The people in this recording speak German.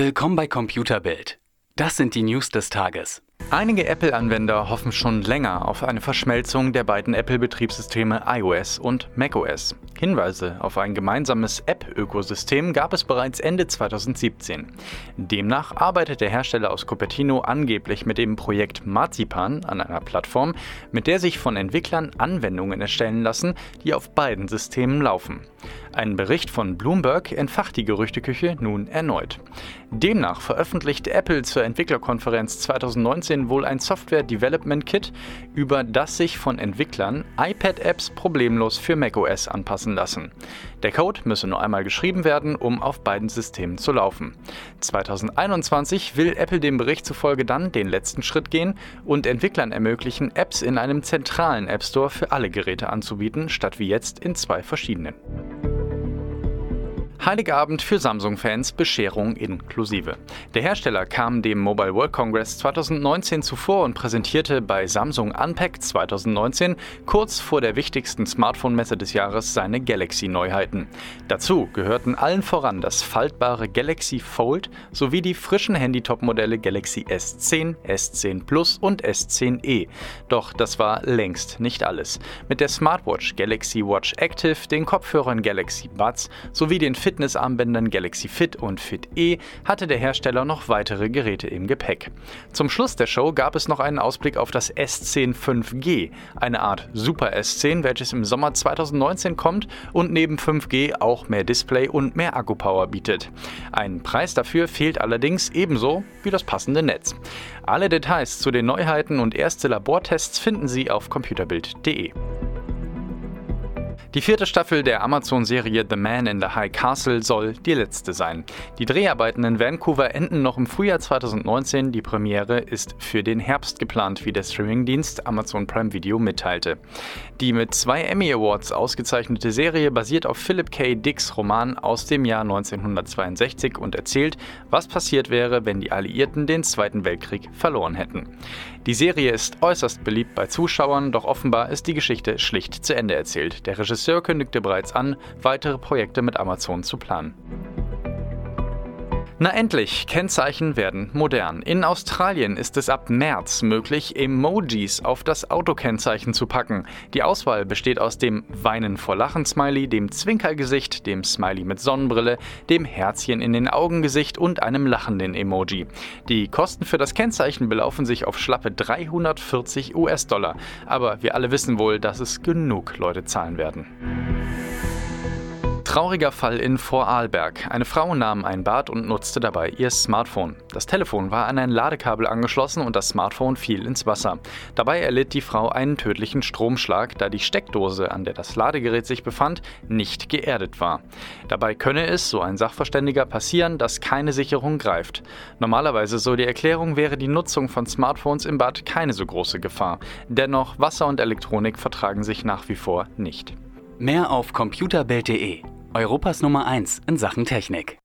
Willkommen bei Computerbild. Das sind die News des Tages. Einige Apple-Anwender hoffen schon länger auf eine Verschmelzung der beiden Apple-Betriebssysteme iOS und macOS. Hinweise auf ein gemeinsames App-Ökosystem gab es bereits Ende 2017. Demnach arbeitet der Hersteller aus Cupertino angeblich mit dem Projekt Marzipan an einer Plattform, mit der sich von Entwicklern Anwendungen erstellen lassen, die auf beiden Systemen laufen. Ein Bericht von Bloomberg entfacht die Gerüchteküche nun erneut. Demnach veröffentlicht Apple zur Entwicklerkonferenz 2019 wohl ein Software Development Kit, über das sich von Entwicklern iPad-Apps problemlos für macOS anpassen lassen. Der Code müsse nur einmal geschrieben werden, um auf beiden Systemen zu laufen. 2021 will Apple dem Bericht zufolge dann den letzten Schritt gehen und Entwicklern ermöglichen, Apps in einem zentralen App Store für alle Geräte anzubieten, statt wie jetzt in zwei verschiedenen. Heiligabend für Samsung-Fans, Bescherung inklusive. Der Hersteller kam dem Mobile World Congress 2019 zuvor und präsentierte bei Samsung Unpacked 2019 kurz vor der wichtigsten Smartphone-Messe des Jahres seine Galaxy-Neuheiten. Dazu gehörten allen voran das faltbare Galaxy Fold sowie die frischen Handy-Top-Modelle Galaxy S10, S10 Plus und S10e. Doch das war längst nicht alles. Mit der Smartwatch Galaxy Watch Active, den Kopfhörern Galaxy Buds sowie den Fitnessarmbändern Galaxy Fit und Fit E hatte der Hersteller noch weitere Geräte im Gepäck. Zum Schluss der Show gab es noch einen Ausblick auf das S10 5G, eine Art Super S10, welches im Sommer 2019 kommt und neben 5G auch mehr Display und mehr Akkupower bietet. Ein Preis dafür fehlt allerdings ebenso wie das passende Netz. Alle Details zu den Neuheiten und erste Labortests finden Sie auf computerbild.de. Die vierte Staffel der Amazon-Serie The Man in the High Castle soll die letzte sein. Die Dreharbeiten in Vancouver enden noch im Frühjahr 2019. Die Premiere ist für den Herbst geplant, wie der Streamingdienst Amazon Prime Video mitteilte. Die mit zwei Emmy Awards ausgezeichnete Serie basiert auf Philip K. Dicks Roman aus dem Jahr 1962 und erzählt, was passiert wäre, wenn die Alliierten den Zweiten Weltkrieg verloren hätten. Die Serie ist äußerst beliebt bei Zuschauern, doch offenbar ist die Geschichte schlicht zu Ende erzählt. Der Regisseur kündigte bereits an, weitere Projekte mit Amazon zu planen. Na endlich, Kennzeichen werden modern. In Australien ist es ab März möglich, Emojis auf das Autokennzeichen zu packen. Die Auswahl besteht aus dem Weinen vor Lachen Smiley, dem Zwinkergesicht, dem Smiley mit Sonnenbrille, dem Herzchen in den Augengesicht und einem lachenden Emoji. Die Kosten für das Kennzeichen belaufen sich auf schlappe 340 US-Dollar. Aber wir alle wissen wohl, dass es genug Leute zahlen werden. Trauriger Fall in Vorarlberg. Eine Frau nahm ein Bad und nutzte dabei ihr Smartphone. Das Telefon war an ein Ladekabel angeschlossen und das Smartphone fiel ins Wasser. Dabei erlitt die Frau einen tödlichen Stromschlag, da die Steckdose, an der das Ladegerät sich befand, nicht geerdet war. Dabei könne es, so ein Sachverständiger, passieren, dass keine Sicherung greift. Normalerweise, so die Erklärung, wäre die Nutzung von Smartphones im Bad keine so große Gefahr. Dennoch, Wasser und Elektronik vertragen sich nach wie vor nicht. Mehr auf computerbild.de Europas Nummer 1 in Sachen Technik.